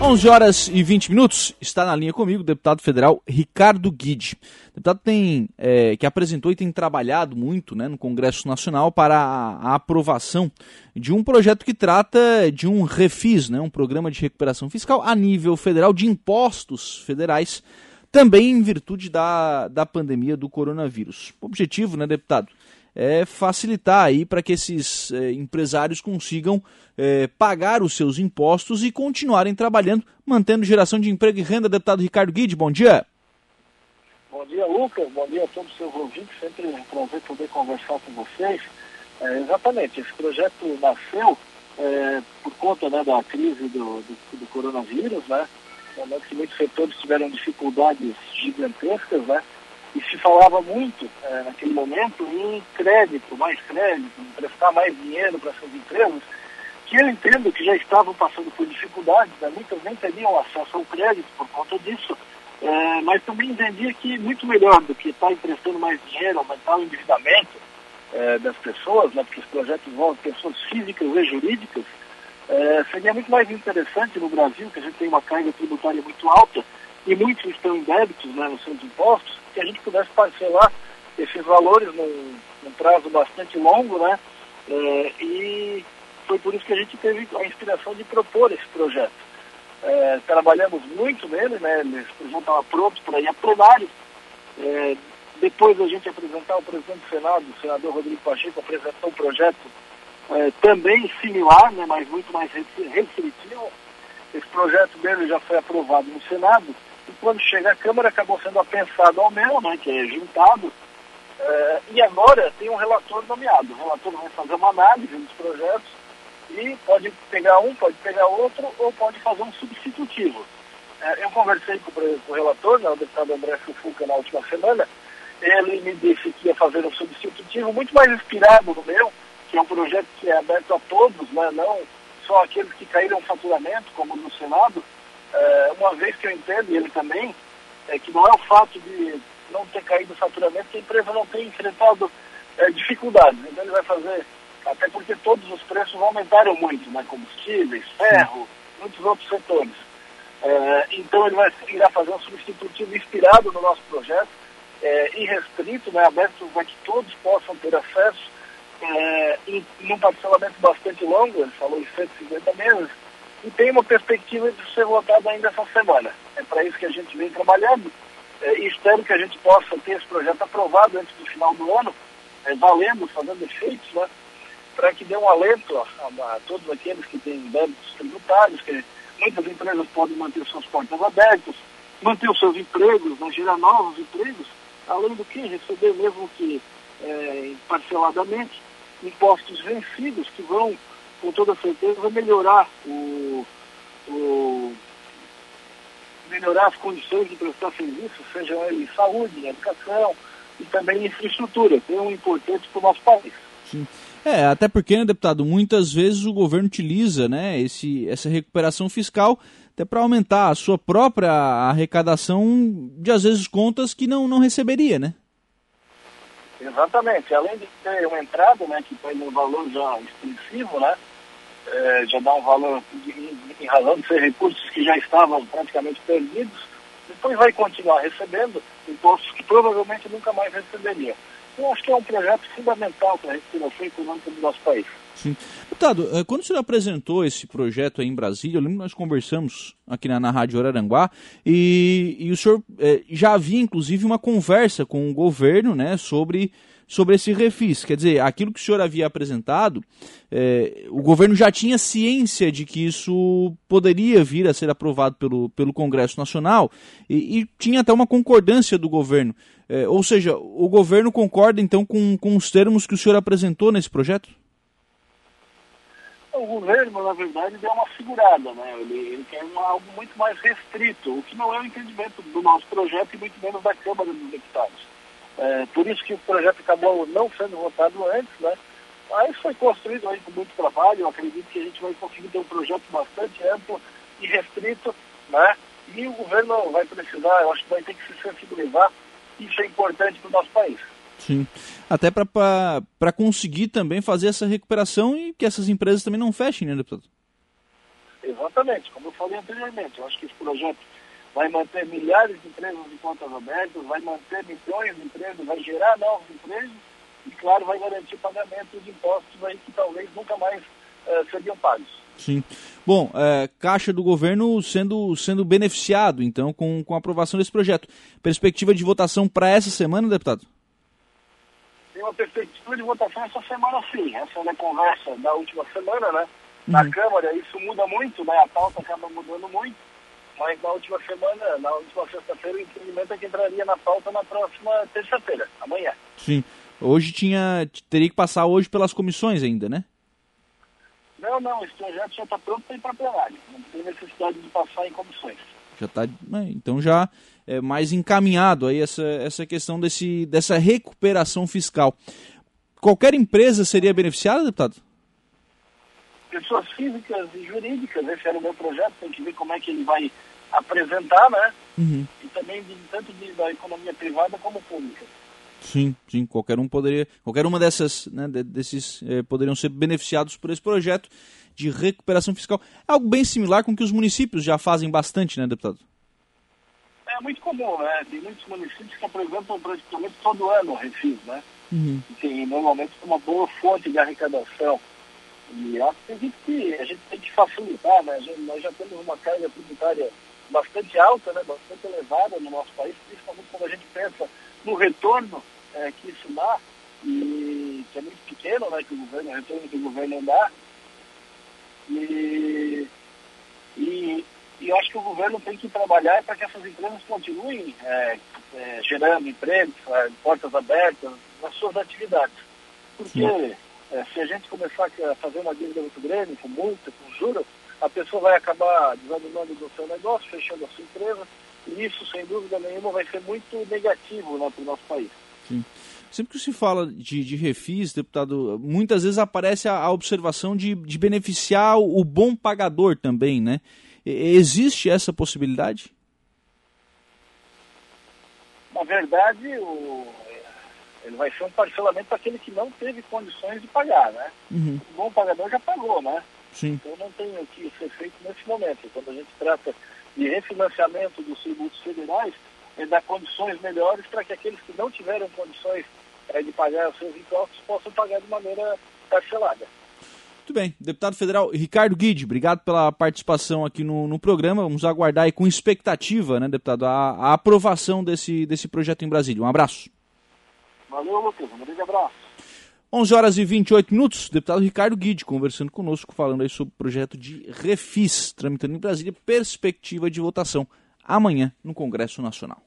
11 horas e 20 minutos, está na linha comigo o deputado federal Ricardo Guide. O deputado tem, é, que apresentou e tem trabalhado muito né, no Congresso Nacional para a, a, aprovação de um projeto que trata de um refis, né, um programa de recuperação fiscal a nível federal de impostos federais, também em virtude da, da pandemia do coronavírus. O objetivo, né, deputado, é, facilitar aí para que esses é, empresários consigam é, pagar os seus impostos e continuarem trabalhando, mantendo geração de emprego e renda. Deputado Ricardo Guide, bom dia. Bom dia, Lucas. Bom dia a todos os seus ouvintes. Sempre um prazer poder conversar com vocês. É, exatamente, esse projeto nasceu é, por conta né, da crise do, do, do coronavírus, né? Momento que muitos setores tiveram dificuldades gigantescas, né? E se falava muito é, naquele momento em crédito, mais crédito, emprestar mais dinheiro para essas empresas, que eu entendo que já estavam passando por dificuldades, né? muitas nem teriam acesso ao crédito por conta disso, é, mas também entendia que muito melhor do que estar emprestando mais dinheiro, aumentar o endividamento é, das pessoas, né? porque os projetos envolvem pessoas físicas e jurídicas, é, seria muito mais interessante no Brasil, que a gente tem uma carga tributária muito alta, e muitos estão em débitos né, nos seus impostos, que a gente pudesse parcelar esses valores num, num prazo bastante longo, né? É, e foi por isso que a gente teve a inspiração de propor esse projeto. É, trabalhamos muito nele, né? Esse projeto estava pronto para ir a plenário. É, depois da gente apresentar o presidente do Senado, o senador Rodrigo Pacheco apresentou um projeto também similar, né, mas muito mais restritivo. Esse projeto dele já foi aprovado no Senado quando chega à Câmara acabou sendo apensado ao meu, né, que é juntado, é, e agora tem um relator nomeado. O relator vai fazer uma análise dos projetos e pode pegar um, pode pegar outro, ou pode fazer um substitutivo. É, eu conversei com, com, o relator, né, o deputado André Fufuca, na última semana, ele me disse que ia fazer um substitutivo muito mais inspirado no meu, que é um projeto que é aberto a todos, né, não só aqueles que caíram faturamento, como no Senado, é, uma vez que eu entendo, e ele também, é que não é o fato de não ter caído o faturamento que a empresa não tem enfrentado é, dificuldades. Então ele vai fazer, até porque todos os preços aumentaram muito, né? combustíveis, ferro, muitos outros setores. É, então ele vai irá fazer um substitutivo inspirado no nosso projeto, é, irrestrito, né, aberto para que todos possam ter acesso, é, em, em um parcelamento bastante longo, ele falou em 150 meses, e tem uma perspectiva de ser votado ainda essa semana. É para isso que a gente vem trabalhando. É, e espero que a gente possa ter esse projeto aprovado antes do final do ano, é, valendo, fazendo efeitos, né, para que dê um alento a, a, todos aqueles que têm débitos tributários, que muitas empresas podem manter suas portas abertas, manter os seus empregos, né, gerar novos empregos, além do que receber mesmo que é, parceladamente impostos vencidos que vão com toda certeza, melhorar o, o melhorar as condições de prestar serviços, seja em saúde, em educação e também em infraestrutura, que é um importante para o nosso país. Sim. É, até porque, né, deputado, muitas vezes o governo utiliza né, esse, essa recuperação fiscal até para aumentar a sua própria arrecadação de, às vezes, contas que não, não receberia, né? Exatamente. Além de ter uma entrada, né, que tem um valor já extensivo, né, é, já dá um valor em, em razão de ser recursos que já estavam praticamente perdidos, depois vai continuar recebendo impostos que provavelmente nunca mais receberia. Eu acho que é um projeto fundamental para a recuperação econômica do nosso país. Sim. Deputado, eh, quando o senhor apresentou esse projeto aí em Brasília, eu lembro que nós conversamos aqui na, na Rádio Araranguá, e, e o senhor eh, já havia inclusive uma conversa com o governo né, sobre, sobre esse refis. Quer dizer, aquilo que o senhor havia apresentado, eh, o governo já tinha ciência de que isso poderia vir a ser aprovado pelo, pelo Congresso Nacional e, e tinha até uma concordância do governo. ou seja, o governo concorda então com, com os termos que o senhor apresentou nesse projeto? O governo, na verdade, deu uma segurada, né? Ele, ele quer uma, algo muito mais restrito, o que não é o entendimento do nosso projeto e muito menos da Câmara dos Deputados. É, por isso que o projeto acabou não sendo votado antes, né? Mas foi construído aí com muito trabalho, eu acredito que a gente vai conseguir ter um projeto bastante amplo e restrito, né? E o governo vai precisar, eu acho que vai ter que se sensibilizar, isso é importante para o nosso país. Sim. Até para conseguir também fazer essa recuperação e que essas empresas também não fechem, né, deputado? Exatamente, como eu falei anteriormente, eu acho que esse projeto vai manter milhares de empresas de contas abertas, vai manter milhões de empresas, vai gerar novos empregos e, claro, vai garantir pagamento de impostos aí que talvez nunca mais eh, seriam pagos. Sim. Bom, é, Caixa do governo sendo, sendo beneficiado, então, com, com a aprovação desse projeto. Perspectiva de votação para essa semana, deputado? Tem uma perspectiva de votação essa semana, sim. Essa é a conversa da última semana, né? Na uhum. Câmara, isso muda muito, né? A pauta acaba mudando muito. Mas na última semana, na última sexta-feira, o entendimento é que entraria na pauta na próxima terça-feira, amanhã. Sim. Hoje tinha. Teria que passar hoje pelas comissões ainda, né? Não, não, esse projeto já está pronto para ir para plenário. Não tem necessidade de passar em comissões. Já está. Né, então já é mais encaminhado aí essa, essa questão desse, dessa recuperação fiscal. Qualquer empresa seria beneficiada, deputado? Pessoas físicas e jurídicas, esse era o meu projeto, tem que ver como é que ele vai apresentar, né? Uhum. E também de, tanto de, da economia privada como pública. Sim, sim, qualquer um poderia, qualquer uma dessas, né, desses eh, poderiam ser beneficiados por esse projeto de recuperação fiscal. É algo bem similar com o que os municípios já fazem bastante, né, deputado? É muito comum, né? Tem muitos municípios que apresentam praticamente todo ano o refis, né? Uhum. E tem normalmente uma boa fonte de arrecadação. E acredito que a gente tem que facilitar, né? Gente, nós já temos uma carga tributária bastante alta, né? Bastante elevada no nosso país, principalmente quando a gente pensa no retorno é, que isso dá, e que é muito pequeno, né, que o governo, o retorno que o governo dá. E, e, e eu acho que o governo tem que trabalhar para que essas empresas continuem é, é, gerando empregos, é, portas abertas nas suas atividades. Porque é, se a gente começar a fazer uma dívida muito grande, com multa, com juros, a pessoa vai acabar desanimando do seu negócio, fechando a sua empresa, e isso, sem dúvida nenhuma, vai ser muito negativo né, para o nosso país. Sim. Sempre que se fala de, de refis, deputado, muitas vezes aparece a, a observação de, de beneficiar o, o bom pagador também, né? Existe essa possibilidade? Na verdade, o, ele vai ser um parcelamento para aquele que não teve condições de pagar, né? Uhum. O bom pagador já pagou, né? Sim. Então não tem o que ser feito nesse momento. Quando a gente trata de refinanciamento dos tributos federais, é dar condições melhores para que aqueles que não tiveram condições é, de pagar os seus impostos possam pagar de maneira parcelada. Muito bem. Deputado Federal Ricardo Guide, obrigado pela participação aqui no, no programa. Vamos aguardar aí com expectativa, né, deputado, a, a aprovação desse, desse projeto em Brasília. Um abraço. Valeu, Lucas. Um grande abraço. 11 horas e 28 minutos, deputado Ricardo Guide conversando conosco, falando aí sobre o projeto de refis, tramitando em Brasília, perspectiva de votação amanhã no Congresso Nacional.